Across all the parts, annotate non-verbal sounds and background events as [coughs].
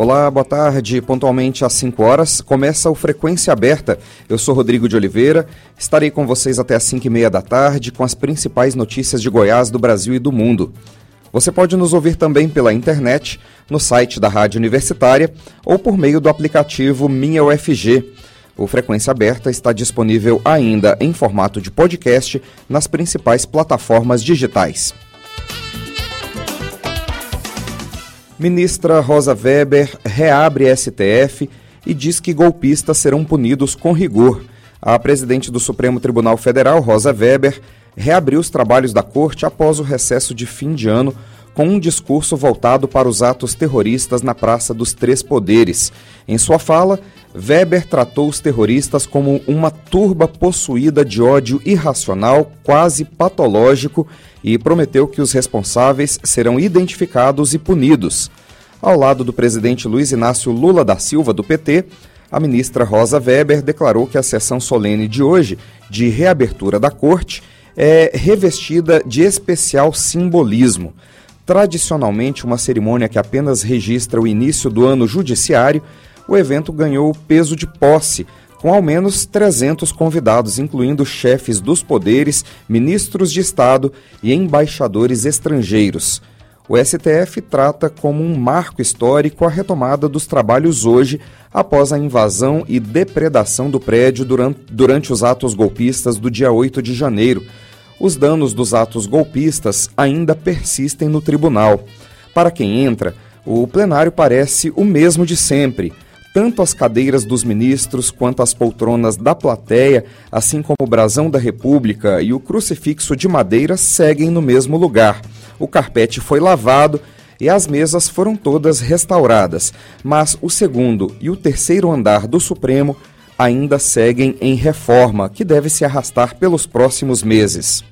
Olá, boa tarde. Pontualmente às 5 horas começa o Frequência Aberta. Eu sou Rodrigo de Oliveira. Estarei com vocês até às 5 e meia da tarde com as principais notícias de Goiás, do Brasil e do mundo. Você pode nos ouvir também pela internet, no site da Rádio Universitária ou por meio do aplicativo Minha UFG. O Frequência Aberta está disponível ainda em formato de podcast nas principais plataformas digitais. Ministra Rosa Weber reabre STF e diz que golpistas serão punidos com rigor. A presidente do Supremo Tribunal Federal, Rosa Weber, reabriu os trabalhos da corte após o recesso de fim de ano com um discurso voltado para os atos terroristas na Praça dos Três Poderes. Em sua fala, Weber tratou os terroristas como uma turba possuída de ódio irracional, quase patológico, e prometeu que os responsáveis serão identificados e punidos. Ao lado do presidente Luiz Inácio Lula da Silva, do PT, a ministra Rosa Weber declarou que a sessão solene de hoje, de reabertura da corte, é revestida de especial simbolismo. Tradicionalmente, uma cerimônia que apenas registra o início do ano judiciário, o evento ganhou peso de posse, com ao menos 300 convidados, incluindo chefes dos poderes, ministros de Estado e embaixadores estrangeiros. O STF trata como um marco histórico a retomada dos trabalhos hoje, após a invasão e depredação do prédio durante, durante os atos golpistas do dia 8 de janeiro os danos dos atos golpistas ainda persistem no tribunal. Para quem entra, o plenário parece o mesmo de sempre. Tanto as cadeiras dos ministros quanto as poltronas da plateia, assim como o brasão da República e o crucifixo de madeira seguem no mesmo lugar. O carpete foi lavado e as mesas foram todas restauradas, mas o segundo e o terceiro andar do Supremo ainda seguem em reforma, que deve se arrastar pelos próximos meses.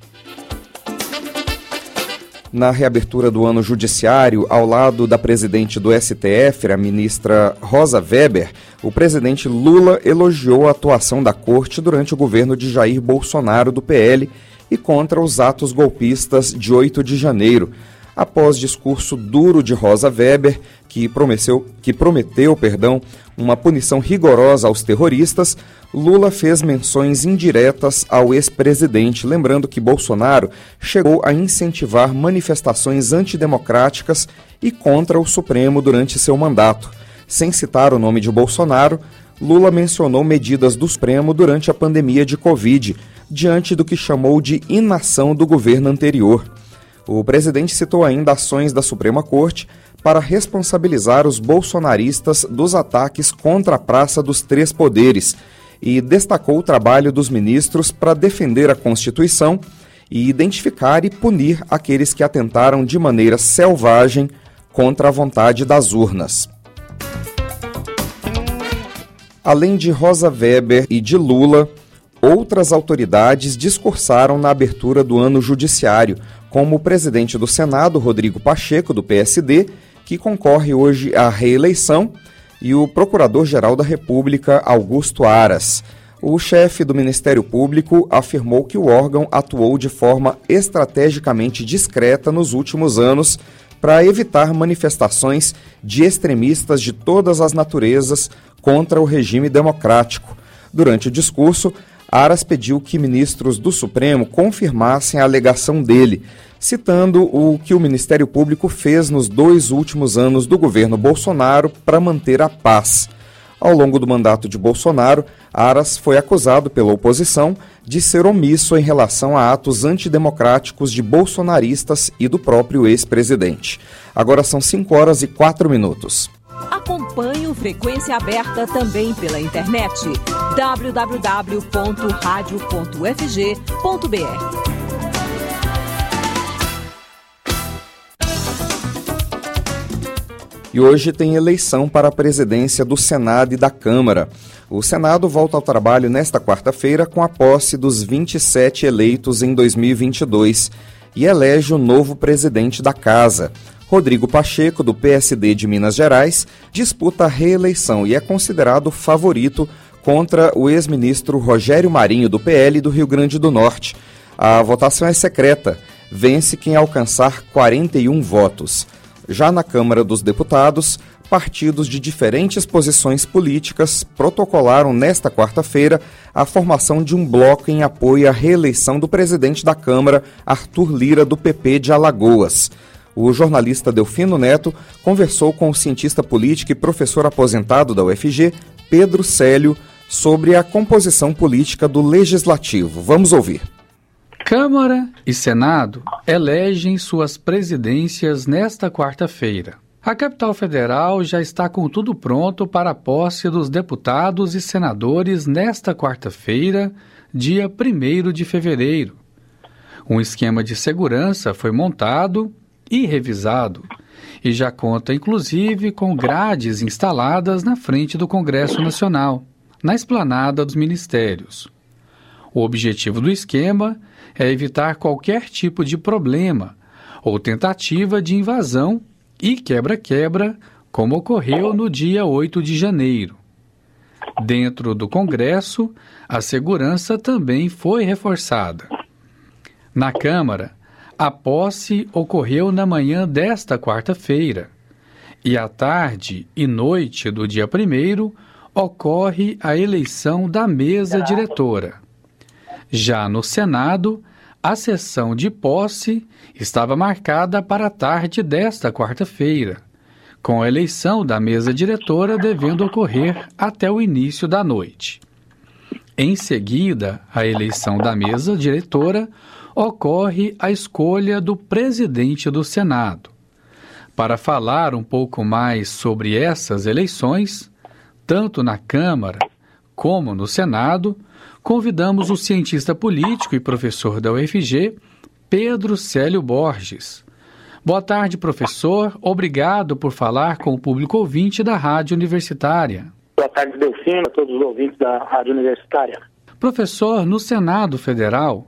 Na reabertura do ano judiciário, ao lado da presidente do STF, a ministra Rosa Weber, o presidente Lula elogiou a atuação da corte durante o governo de Jair Bolsonaro do PL e contra os atos golpistas de 8 de janeiro, após discurso duro de Rosa Weber, que prometeu, que prometeu perdão, uma punição rigorosa aos terroristas, Lula fez menções indiretas ao ex-presidente, lembrando que Bolsonaro chegou a incentivar manifestações antidemocráticas e contra o Supremo durante seu mandato. Sem citar o nome de Bolsonaro, Lula mencionou medidas do Supremo durante a pandemia de Covid, diante do que chamou de inação do governo anterior. O presidente citou ainda ações da Suprema Corte para responsabilizar os bolsonaristas dos ataques contra a Praça dos Três Poderes e destacou o trabalho dos ministros para defender a Constituição e identificar e punir aqueles que atentaram de maneira selvagem contra a vontade das urnas. Além de Rosa Weber e de Lula, outras autoridades discursaram na abertura do ano judiciário, como o presidente do Senado, Rodrigo Pacheco, do PSD, que concorre hoje à reeleição, e o procurador-geral da República, Augusto Aras. O chefe do Ministério Público afirmou que o órgão atuou de forma estrategicamente discreta nos últimos anos para evitar manifestações de extremistas de todas as naturezas contra o regime democrático. Durante o discurso, Aras pediu que ministros do Supremo confirmassem a alegação dele, citando o que o Ministério Público fez nos dois últimos anos do governo Bolsonaro para manter a paz. Ao longo do mandato de Bolsonaro, Aras foi acusado pela oposição de ser omisso em relação a atos antidemocráticos de bolsonaristas e do próprio ex-presidente. Agora são 5 horas e 4 minutos. Acompanhe o Frequência Aberta também pela internet www.radio.fg.br. E hoje tem eleição para a presidência do Senado e da Câmara. O Senado volta ao trabalho nesta quarta-feira com a posse dos 27 eleitos em 2022 e elege o novo presidente da casa. Rodrigo Pacheco, do PSD de Minas Gerais, disputa a reeleição e é considerado favorito contra o ex-ministro Rogério Marinho, do PL do Rio Grande do Norte. A votação é secreta. Vence quem alcançar 41 votos. Já na Câmara dos Deputados, partidos de diferentes posições políticas protocolaram nesta quarta-feira a formação de um bloco em apoio à reeleição do presidente da Câmara, Arthur Lira, do PP de Alagoas. O jornalista Delfino Neto conversou com o cientista político e professor aposentado da UFG, Pedro Célio, sobre a composição política do Legislativo. Vamos ouvir. Câmara e Senado elegem suas presidências nesta quarta-feira. A capital federal já está com tudo pronto para a posse dos deputados e senadores nesta quarta-feira, dia 1 de fevereiro. Um esquema de segurança foi montado e revisado e já conta inclusive com grades instaladas na frente do Congresso Nacional, na esplanada dos ministérios. O objetivo do esquema é evitar qualquer tipo de problema ou tentativa de invasão e quebra-quebra, como ocorreu no dia 8 de janeiro. Dentro do Congresso, a segurança também foi reforçada. Na Câmara, a posse ocorreu na manhã desta quarta-feira, e à tarde e noite do dia 1 ocorre a eleição da mesa diretora. Já no Senado, a sessão de posse estava marcada para a tarde desta quarta-feira, com a eleição da mesa diretora devendo ocorrer até o início da noite. Em seguida, a eleição da mesa diretora ocorre a escolha do presidente do Senado. Para falar um pouco mais sobre essas eleições, tanto na Câmara como no Senado, convidamos o cientista político e professor da UFG, Pedro Célio Borges. Boa tarde, professor. Obrigado por falar com o público ouvinte da Rádio Universitária. Boa tarde, Delfino, a todos os ouvintes da Rádio Universitária. Professor, no Senado Federal,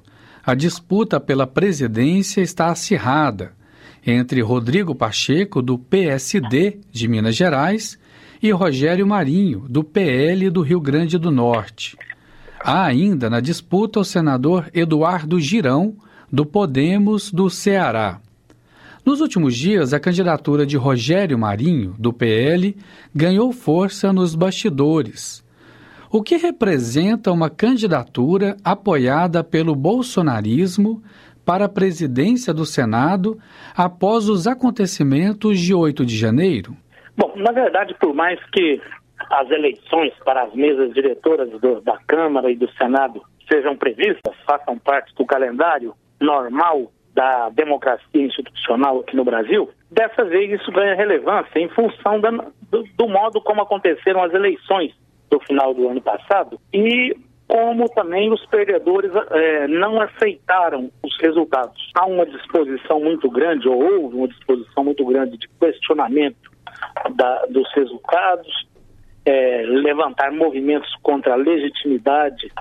a disputa pela presidência está acirrada entre Rodrigo Pacheco, do PSD de Minas Gerais, e Rogério Marinho, do PL do Rio Grande do Norte. Há ainda na disputa o senador Eduardo Girão, do Podemos do Ceará. Nos últimos dias, a candidatura de Rogério Marinho, do PL, ganhou força nos bastidores. O que representa uma candidatura apoiada pelo bolsonarismo para a presidência do Senado após os acontecimentos de 8 de janeiro? Bom, na verdade, por mais que as eleições para as mesas diretoras do, da Câmara e do Senado sejam previstas, façam parte do calendário normal da democracia institucional aqui no Brasil, dessa vez isso ganha relevância em função da, do, do modo como aconteceram as eleições do final do ano passado e como também os perdedores eh, não aceitaram os resultados. Há uma disposição muito grande, ou houve uma disposição muito grande de questionamento da, dos resultados, é, levantar movimentos contra a legitimidade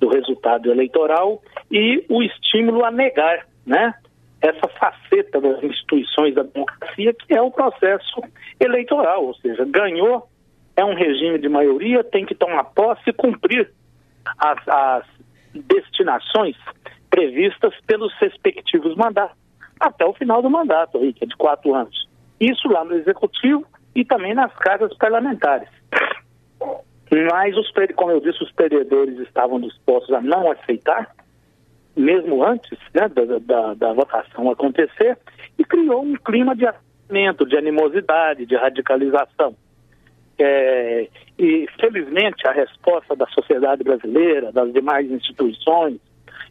do resultado eleitoral e o estímulo a negar, né? Essa faceta das instituições da democracia que é o processo eleitoral, ou seja, ganhou, é um regime de maioria, tem que tomar posse e cumprir as, as destinações previstas pelos respectivos mandatos, até o final do mandato, aí, que é de quatro anos. Isso lá no Executivo e também nas casas parlamentares. Mas, os, como eu disse, os perdedores estavam dispostos a não aceitar, mesmo antes né, da, da, da, votação acontecer, e criou um clima de de animosidade, de radicalização. É, e, felizmente, a resposta da sociedade brasileira, das demais instituições,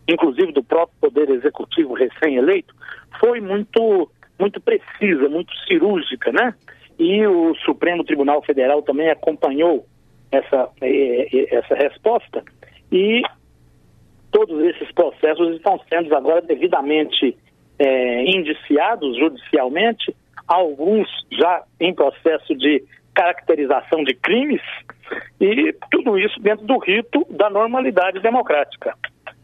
inclusive do próprio Poder Executivo recém-eleito, foi muito, muito precisa, muito cirúrgica, né? e o Supremo Tribunal Federal também acompanhou essa, eh, eh, essa resposta e todos esses processos estão sendo agora devidamente é, indiciados judicialmente, alguns já em processo de caracterização de crimes e tudo isso dentro do rito da normalidade democrática.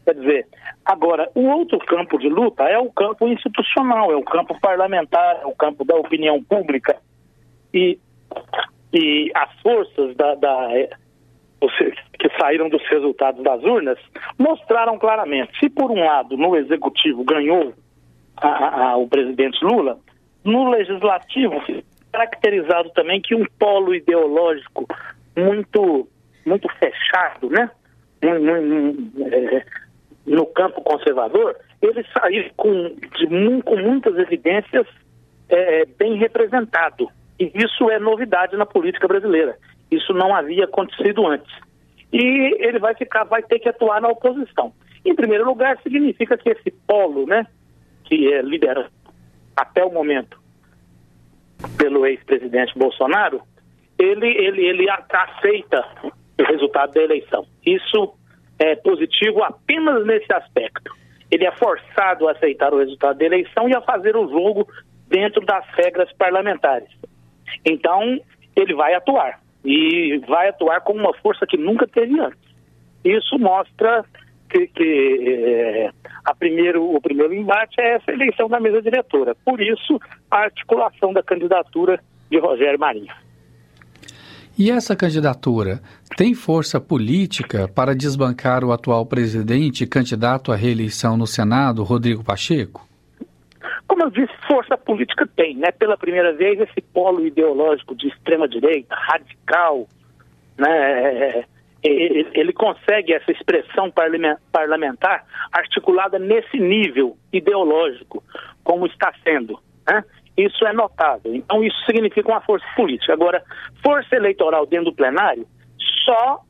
Quer dizer, agora, o outro campo de luta é o campo institucional, é o campo parlamentar, é o campo da opinião pública. E, e as forças da, da, que saíram dos resultados das urnas mostraram claramente. Se, por um lado, no executivo ganhou a, a, o presidente Lula, no legislativo, caracterizado também que um polo ideológico muito, muito fechado, né? É, no campo conservador, ele saiu com, de, com muitas evidências é, bem representado. E isso é novidade na política brasileira. Isso não havia acontecido antes. E ele vai ficar, vai ter que atuar na oposição. Em primeiro lugar, significa que esse polo, né, que é liderado até o momento pelo ex-presidente Bolsonaro, ele, ele, ele aceita o resultado da eleição. Isso é positivo apenas nesse aspecto. Ele é forçado a aceitar o resultado da eleição e a fazer o jogo dentro das regras parlamentares. Então, ele vai atuar e vai atuar com uma força que nunca teve antes. Isso mostra que, que é, a primeiro, o primeiro embate é essa eleição da mesa diretora. Por isso, a articulação da candidatura de Rogério Marinho. E essa candidatura tem força política para desbancar o atual presidente candidato à reeleição no Senado, Rodrigo Pacheco? Como eu disse, força política tem, né? Pela primeira vez, esse polo ideológico de extrema-direita, radical, né? Ele consegue essa expressão parlamentar articulada nesse nível ideológico, como está sendo. Né? Isso é notável. Então, isso significa uma força política. Agora, força eleitoral dentro do plenário, só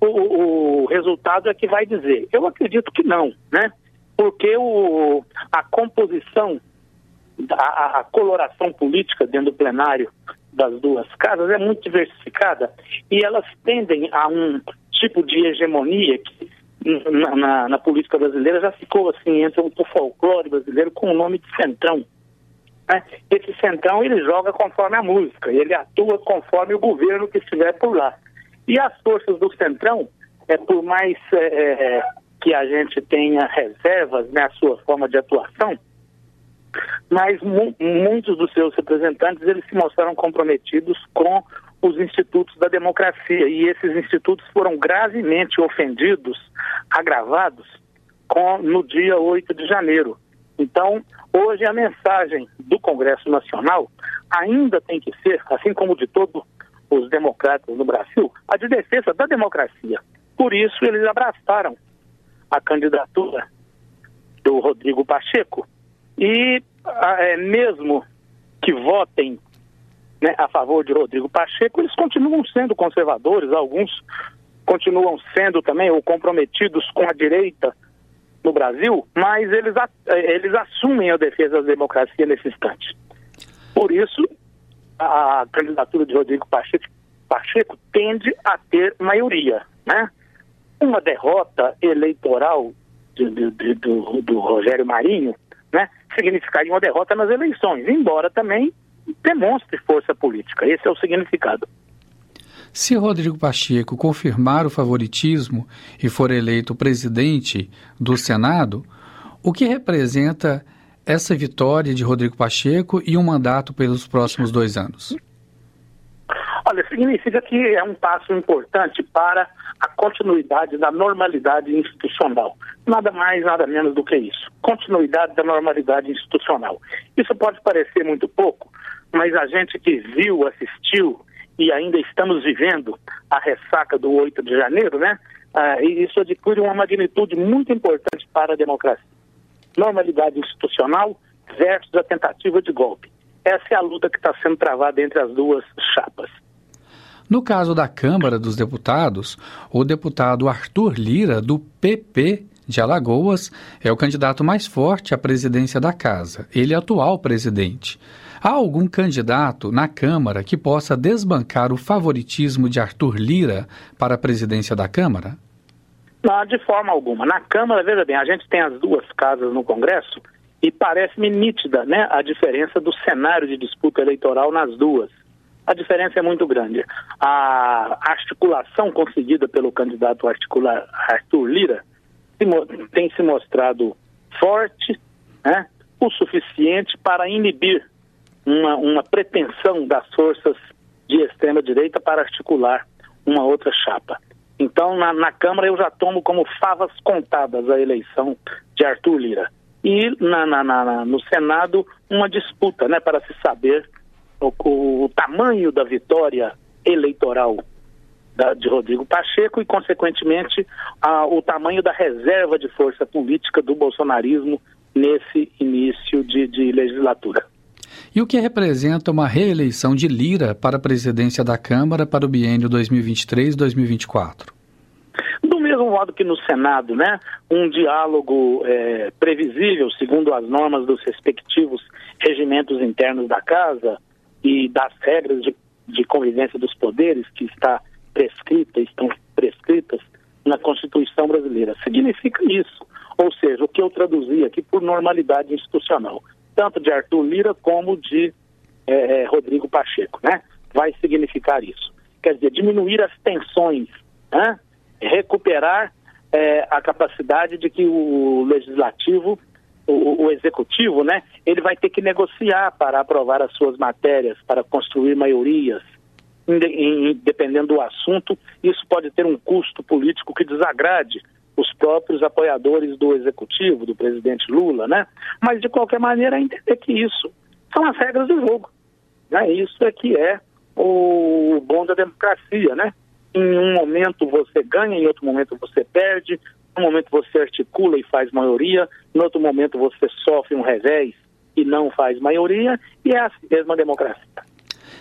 o, o resultado é que vai dizer. Eu acredito que não, né? Porque o, a composição, a, a coloração política dentro do plenário das duas casas é muito diversificada e elas tendem a um tipo de hegemonia que na, na, na política brasileira já ficou assim, entre o folclore brasileiro com o nome de centrão. Né? Esse centrão ele joga conforme a música, ele atua conforme o governo que estiver por lá. E as forças do centrão, é, por mais é, é que a gente tenha reservas na né, sua forma de atuação, mas mu muitos dos seus representantes eles se mostraram comprometidos com os institutos da democracia e esses institutos foram gravemente ofendidos, agravados com, no dia 8 de janeiro. Então, hoje a mensagem do Congresso Nacional ainda tem que ser, assim como de todos os democratas no Brasil, a de defesa da democracia. Por isso, eles abraçaram a candidatura do Rodrigo Pacheco e é, mesmo que votem né, a favor de Rodrigo Pacheco, eles continuam sendo conservadores, alguns continuam sendo também ou comprometidos com a direita no Brasil, mas eles, eles assumem a defesa da democracia nesse instante. Por isso, a candidatura de Rodrigo Pacheco, Pacheco tende a ter maioria. Né? Uma derrota eleitoral do, do Rogério Marinho significaria uma derrota nas eleições, embora também demonstre força política. Esse é o significado. Se Rodrigo Pacheco confirmar o favoritismo e for eleito presidente do Senado, o que representa essa vitória de Rodrigo Pacheco e um mandato pelos próximos dois anos? Olha, significa que é um passo importante para a continuidade da normalidade institucional. Nada mais, nada menos do que isso. Continuidade da normalidade institucional. Isso pode parecer muito pouco, mas a gente que viu, assistiu e ainda estamos vivendo a ressaca do 8 de janeiro, né? Ah, isso adquire uma magnitude muito importante para a democracia. Normalidade institucional versus a tentativa de golpe. Essa é a luta que está sendo travada entre as duas chapas. No caso da Câmara dos Deputados, o deputado Arthur Lira, do PP de Alagoas, é o candidato mais forte à presidência da Casa. Ele é atual presidente. Há algum candidato na Câmara que possa desbancar o favoritismo de Arthur Lira para a presidência da Câmara? Não, de forma alguma. Na Câmara, veja bem, a gente tem as duas casas no Congresso e parece-me nítida né, a diferença do cenário de disputa eleitoral nas duas. A diferença é muito grande. A articulação conseguida pelo candidato articular Arthur Lira tem se mostrado forte, né, o suficiente para inibir uma, uma pretensão das forças de extrema-direita para articular uma outra chapa. Então, na, na, Câmara, eu já tomo como favas contadas a eleição de Arthur Lira. E na, na, no Senado, uma disputa né, para se saber o, o, tamanho da vitória eleitoral da, de Rodrigo Pacheco e, consequentemente, a, o tamanho da reserva de força política do bolsonarismo nesse início de, de legislatura. E o que representa uma reeleição de Lira para a presidência da Câmara para o biênio 2023-2024? Do mesmo modo que no Senado, né, um diálogo é, previsível, segundo as normas dos respectivos regimentos internos da Casa e das regras de, de convivência dos poderes que está prescrita, estão prescritas na Constituição brasileira. Significa isso. Ou seja, o que eu traduzi aqui por normalidade institucional, tanto de Arthur Lira como de é, Rodrigo Pacheco, né? Vai significar isso. Quer dizer, diminuir as tensões, né? recuperar é, a capacidade de que o legislativo, o, o, executivo, né? Ele vai ter que negociar para aprovar as suas matérias, para construir maiorias, dependendo do assunto, isso pode ter um custo político que desagrade os próprios apoiadores do executivo, do presidente Lula, né? Mas de qualquer maneira entender que isso são as regras do jogo, né? Isso é que é o bom da democracia, né? Em um momento você ganha, em outro momento você perde, um momento você articula e faz maioria, em outro momento você sofre um revés e não faz maioria, e é assim mesmo a democracia.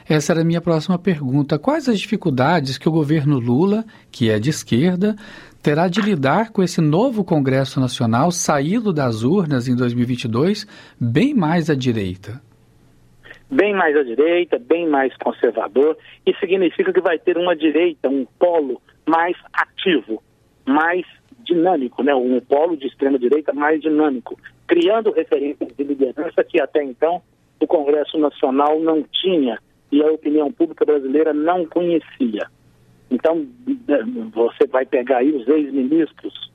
Essa era a minha próxima pergunta. Quais as dificuldades que o governo Lula, que é de esquerda, terá de lidar com esse novo Congresso Nacional saído das urnas em 2022 bem mais à direita? Bem mais à direita, bem mais conservador, e significa que vai ter uma direita, um polo mais ativo, mais dinâmico, né? um polo de extrema direita mais dinâmico, criando referências de liderança que até então o Congresso Nacional não tinha e a opinião pública brasileira não conhecia. Então, é, você vai pegar aí os ex-ministros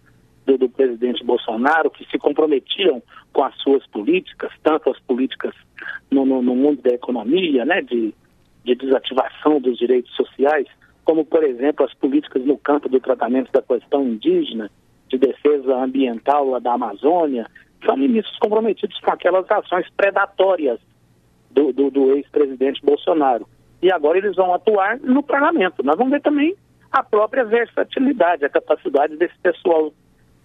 do, do, presidente Bolsonaro que se comprometiam com as suas políticas, tanto as políticas no, no, no mundo da economia, né, de, de desativação dos direitos sociais, como, por exemplo, as políticas no campo do tratamento da questão indígena, de defesa ambiental lá da Amazônia, são ministros comprometidos com aquelas ações predatórias do, do, do ex-presidente Bolsonaro. E agora eles vão atuar no parlamento. Nós vamos ver também a própria versatilidade, a capacidade desse pessoal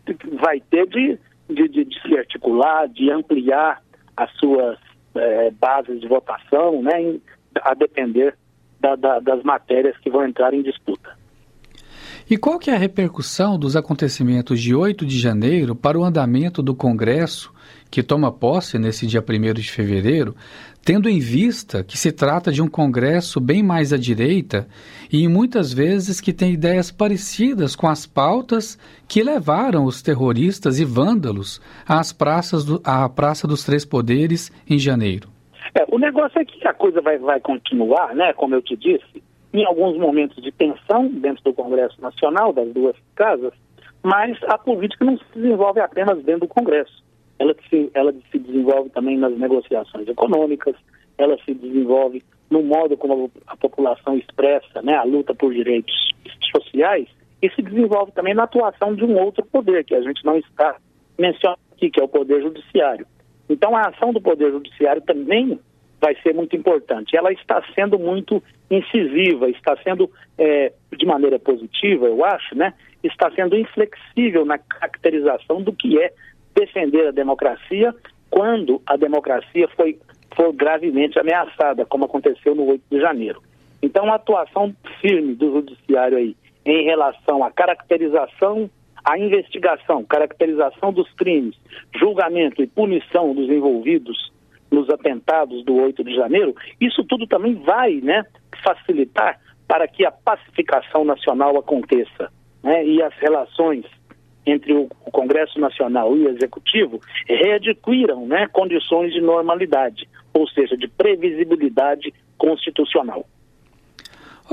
que vai ter de, de, de, de se articular, de ampliar as suas é, bases de votação, né, a depender da, da, das matérias que vão entrar em disputa. E qual que é a repercussão dos acontecimentos de 8 de janeiro para o andamento do Congresso, que toma posse nesse dia 1 de fevereiro, tendo em vista que se trata de um Congresso bem mais à direita e muitas vezes que tem ideias parecidas com as pautas que levaram os terroristas e vândalos às praças do, à Praça dos Três Poderes em janeiro? É, o negócio é que a coisa vai, vai continuar, né? Como eu te disse, em alguns momentos de tensão dentro do Congresso Nacional, das duas casas, mas a política não se desenvolve apenas dentro do Congresso. Ela se, ela se desenvolve também nas negociações econômicas, ela se desenvolve no modo como a população expressa né, a luta por direitos sociais e se desenvolve também na atuação de um outro poder, que a gente não está mencionando aqui, que é o Poder Judiciário. Então, a ação do Poder Judiciário também vai ser muito importante. Ela está sendo muito incisiva, está sendo, é, de maneira positiva, eu acho, né? Está sendo inflexível na caracterização do que é defender a democracia quando a democracia foi, foi gravemente ameaçada, como aconteceu no 8 de janeiro. Então, a atuação firme do judiciário aí em relação à caracterização, à investigação, caracterização dos crimes, julgamento e punição dos envolvidos nos atentados do 8 de janeiro, isso tudo também vai né, facilitar para que a pacificação nacional aconteça. Né, e as relações entre o, Congresso Nacional e o Executivo readquiram né, condições de normalidade, ou seja, de previsibilidade constitucional.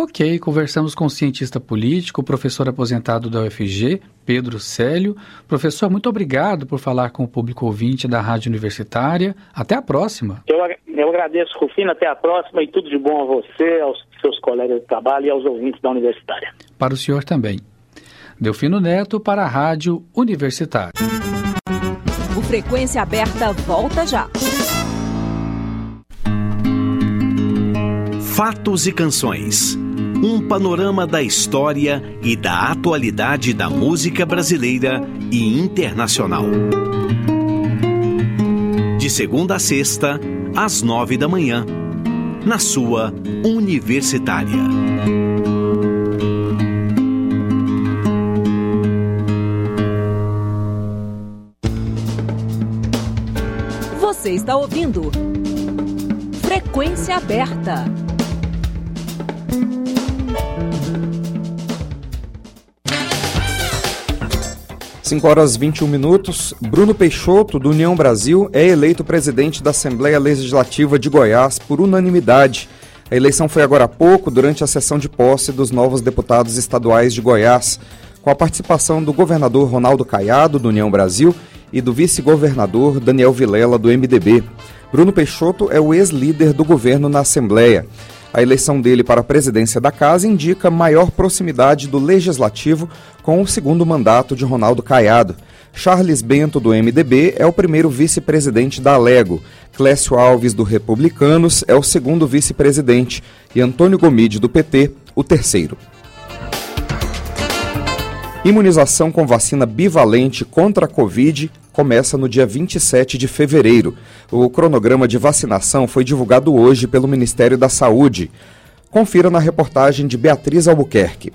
Ok, conversamos com o cientista político, professor aposentado da UFG, Pedro Célio. Professor, muito obrigado por falar com o público ouvinte da Rádio Universitária. Até a próxima. Eu, eu agradeço, Rufino. Até a próxima e tudo de bom a você, aos seus colegas de trabalho e aos ouvintes da Universitária. Para o senhor também. Delfino Neto para a Rádio Universitária. O Frequência Aberta volta já. Fatos e canções. Um panorama da história e da atualidade da música brasileira e internacional. De segunda a sexta, às nove da manhã, na sua Universitária. Você está ouvindo Frequência Aberta. 5 horas 21 minutos. Bruno Peixoto, do União Brasil, é eleito presidente da Assembleia Legislativa de Goiás por unanimidade. A eleição foi agora há pouco, durante a sessão de posse dos novos deputados estaduais de Goiás, com a participação do governador Ronaldo Caiado, do União Brasil, e do vice-governador Daniel Vilela, do MDB. Bruno Peixoto é o ex-líder do governo na Assembleia. A eleição dele para a presidência da casa indica maior proximidade do legislativo com o segundo mandato de Ronaldo Caiado. Charles Bento, do MDB, é o primeiro vice-presidente da Alego. Clécio Alves, do Republicanos, é o segundo vice-presidente. E Antônio Gomide, do PT, o terceiro. Imunização com vacina bivalente contra a Covid começa no dia 27 de fevereiro. O cronograma de vacinação foi divulgado hoje pelo Ministério da Saúde. Confira na reportagem de Beatriz Albuquerque.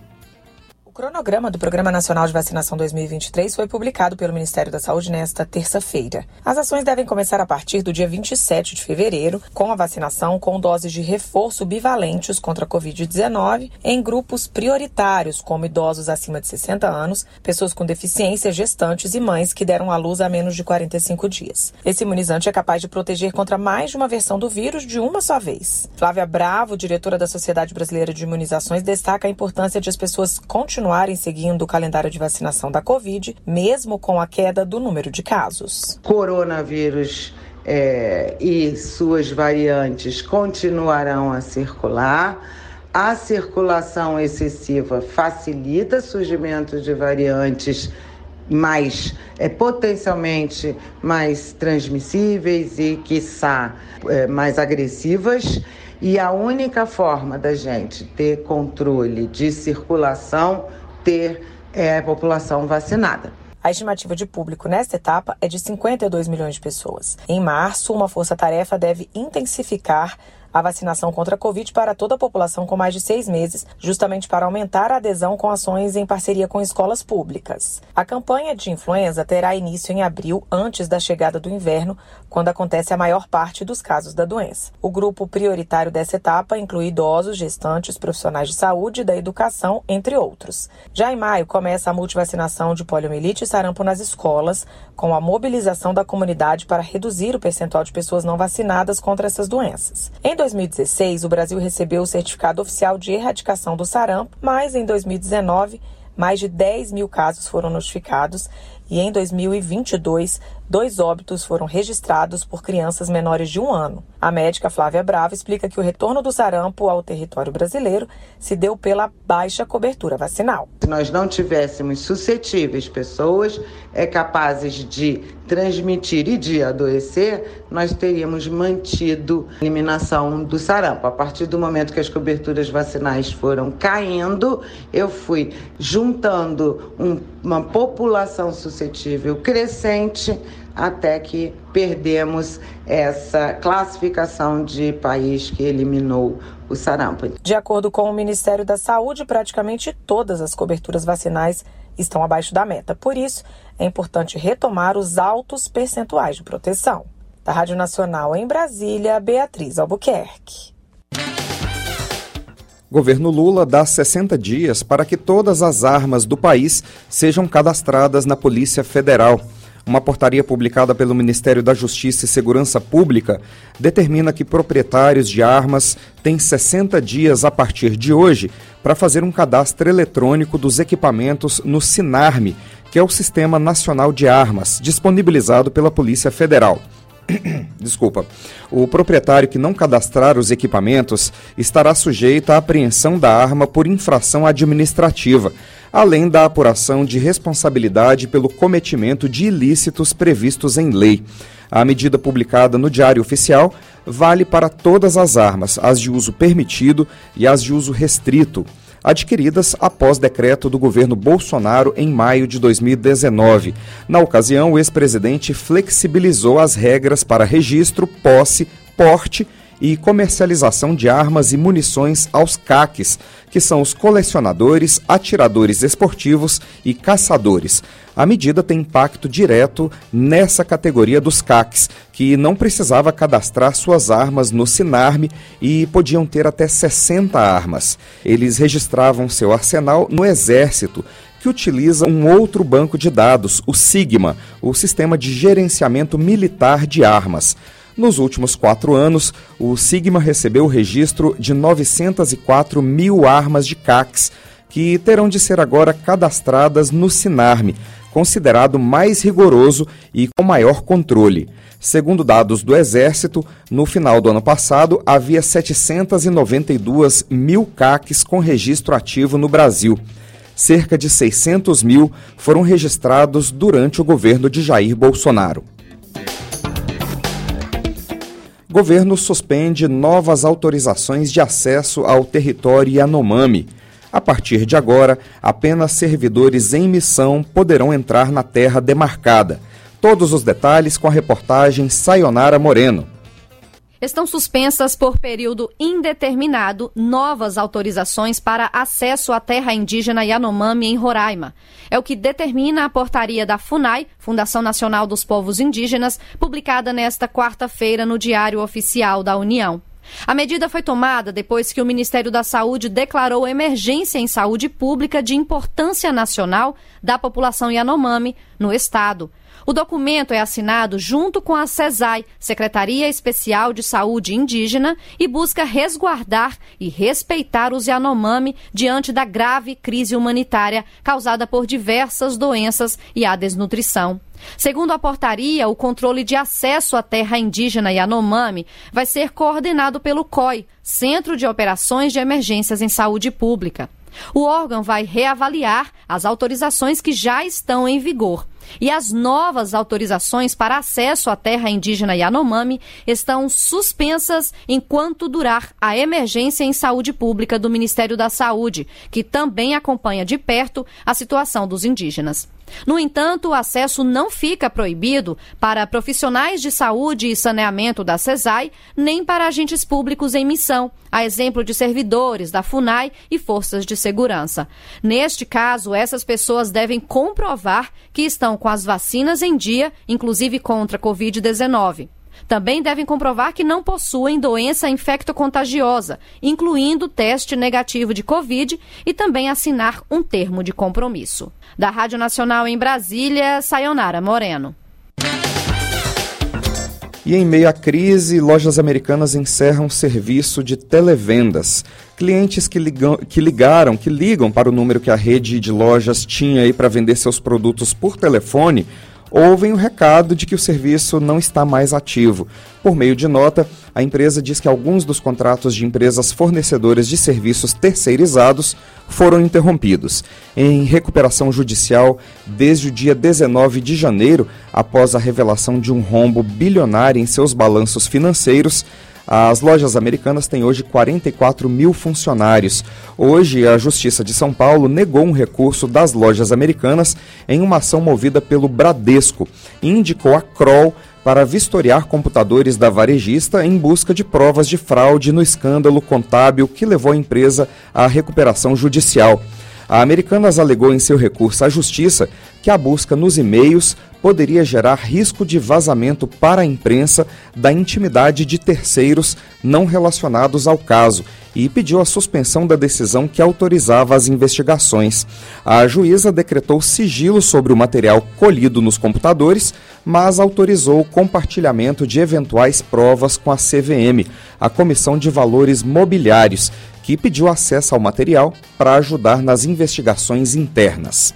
O cronograma do Programa Nacional de Vacinação 2023 foi publicado pelo Ministério da Saúde nesta terça-feira. As ações devem começar a partir do dia 27 de fevereiro, com a vacinação com doses de reforço bivalentes contra a Covid-19 em grupos prioritários, como idosos acima de 60 anos, pessoas com deficiência, gestantes e mães que deram à luz há menos de 45 dias. Esse imunizante é capaz de proteger contra mais de uma versão do vírus de uma só vez. Flávia Bravo, diretora da Sociedade Brasileira de Imunizações, destaca a importância de as pessoas continuarem continuarem seguindo o calendário de vacinação da Covid, mesmo com a queda do número de casos. Coronavírus é, e suas variantes continuarão a circular. A circulação excessiva facilita o surgimento de variantes mais é, potencialmente mais transmissíveis e, quiçá, é, mais agressivas. E a única forma da gente ter controle de circulação, ter é, a população vacinada. A estimativa de público nesta etapa é de 52 milhões de pessoas. Em março, uma força-tarefa deve intensificar a vacinação contra a Covid para toda a população com mais de seis meses, justamente para aumentar a adesão com ações em parceria com escolas públicas. A campanha de influenza terá início em abril, antes da chegada do inverno, quando acontece a maior parte dos casos da doença. O grupo prioritário dessa etapa inclui idosos, gestantes, profissionais de saúde e da educação, entre outros. Já em maio, começa a multivacinação de poliomielite e sarampo nas escolas, com a mobilização da comunidade para reduzir o percentual de pessoas não vacinadas contra essas doenças. Em 2016, o Brasil recebeu o certificado oficial de erradicação do sarampo, mas em 2019, mais de 10 mil casos foram notificados e em 2022, dois óbitos foram registrados por crianças menores de um ano. A médica Flávia Brava explica que o retorno do sarampo ao território brasileiro se deu pela baixa cobertura vacinal. Se nós não tivéssemos suscetíveis pessoas é, capazes de transmitir e de adoecer, nós teríamos mantido a eliminação do sarampo. A partir do momento que as coberturas vacinais foram caindo, eu fui juntando um, uma população suscetível crescente até que perdemos essa classificação de país que eliminou o sarampo. De acordo com o Ministério da Saúde, praticamente todas as coberturas vacinais estão abaixo da meta. Por isso, é importante retomar os altos percentuais de proteção. Da Rádio Nacional em Brasília, Beatriz Albuquerque. Governo Lula dá 60 dias para que todas as armas do país sejam cadastradas na Polícia Federal. Uma portaria publicada pelo Ministério da Justiça e Segurança Pública determina que proprietários de armas têm 60 dias a partir de hoje para fazer um cadastro eletrônico dos equipamentos no SINARME, que é o Sistema Nacional de Armas, disponibilizado pela Polícia Federal. [coughs] Desculpa. O proprietário que não cadastrar os equipamentos estará sujeito à apreensão da arma por infração administrativa além da apuração de responsabilidade pelo cometimento de ilícitos previstos em lei. A medida publicada no Diário Oficial vale para todas as armas, as de uso permitido e as de uso restrito, adquiridas após decreto do governo Bolsonaro em maio de 2019. Na ocasião, o ex-presidente flexibilizou as regras para registro, posse, porte e comercialização de armas e munições aos CACs, que são os colecionadores, atiradores esportivos e caçadores. A medida tem impacto direto nessa categoria dos CACs, que não precisava cadastrar suas armas no Sinarme e podiam ter até 60 armas. Eles registravam seu arsenal no Exército, que utiliza um outro banco de dados, o SIGMA, o Sistema de Gerenciamento Militar de Armas. Nos últimos quatro anos, o Sigma recebeu o registro de 904 mil armas de CACs, que terão de ser agora cadastradas no Sinarme, considerado mais rigoroso e com maior controle. Segundo dados do Exército, no final do ano passado havia 792 mil CACs com registro ativo no Brasil. Cerca de 600 mil foram registrados durante o governo de Jair Bolsonaro. Governo suspende novas autorizações de acesso ao território Yanomami. A partir de agora, apenas servidores em missão poderão entrar na terra demarcada. Todos os detalhes com a reportagem Sayonara Moreno estão suspensas por período indeterminado novas autorizações para acesso à terra indígena Yanomami em Roraima. É o que determina a portaria da FUNAI, Fundação Nacional dos Povos Indígenas, publicada nesta quarta-feira no Diário Oficial da União. A medida foi tomada depois que o Ministério da Saúde declarou emergência em saúde pública de importância nacional da população Yanomami no estado. O documento é assinado junto com a CESAI, Secretaria Especial de Saúde Indígena, e busca resguardar e respeitar os Yanomami diante da grave crise humanitária causada por diversas doenças e a desnutrição. Segundo a portaria, o controle de acesso à terra indígena Yanomami vai ser coordenado pelo COI, Centro de Operações de Emergências em Saúde Pública. O órgão vai reavaliar as autorizações que já estão em vigor. E as novas autorizações para acesso à terra indígena Yanomami estão suspensas enquanto durar a emergência em saúde pública do Ministério da Saúde, que também acompanha de perto a situação dos indígenas. No entanto, o acesso não fica proibido para profissionais de saúde e saneamento da CESAI, nem para agentes públicos em missão, a exemplo de servidores da FUNAI e forças de segurança. Neste caso, essas pessoas devem comprovar que estão com as vacinas em dia, inclusive contra a Covid-19. Também devem comprovar que não possuem doença infectocontagiosa, incluindo teste negativo de Covid e também assinar um termo de compromisso. Da Rádio Nacional em Brasília, Sayonara Moreno. E em meio à crise, lojas americanas encerram serviço de televendas. Clientes que, ligam, que ligaram, que ligam para o número que a rede de lojas tinha aí para vender seus produtos por telefone, ouvem o recado de que o serviço não está mais ativo. Por meio de nota, a empresa diz que alguns dos contratos de empresas fornecedoras de serviços terceirizados foram interrompidos. Em recuperação judicial desde o dia 19 de janeiro, após a revelação de um rombo bilionário em seus balanços financeiros, as lojas americanas têm hoje 44 mil funcionários. Hoje, a Justiça de São Paulo negou um recurso das lojas americanas em uma ação movida pelo Bradesco e indicou a Kroll para vistoriar computadores da varejista em busca de provas de fraude no escândalo contábil que levou a empresa à recuperação judicial. A Americanas alegou em seu recurso à Justiça que a busca nos e-mails poderia gerar risco de vazamento para a imprensa da intimidade de terceiros não relacionados ao caso e pediu a suspensão da decisão que autorizava as investigações. A juíza decretou sigilo sobre o material colhido nos computadores, mas autorizou o compartilhamento de eventuais provas com a CVM, a Comissão de Valores Mobiliários, que pediu acesso ao material para ajudar nas investigações internas.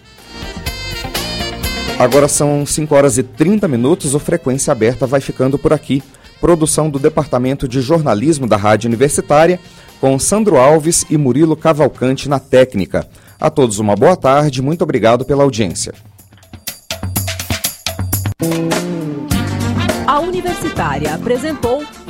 Agora são 5 horas e 30 minutos, o Frequência Aberta vai ficando por aqui. Produção do Departamento de Jornalismo da Rádio Universitária, com Sandro Alves e Murilo Cavalcante na técnica. A todos uma boa tarde, muito obrigado pela audiência. A Universitária apresentou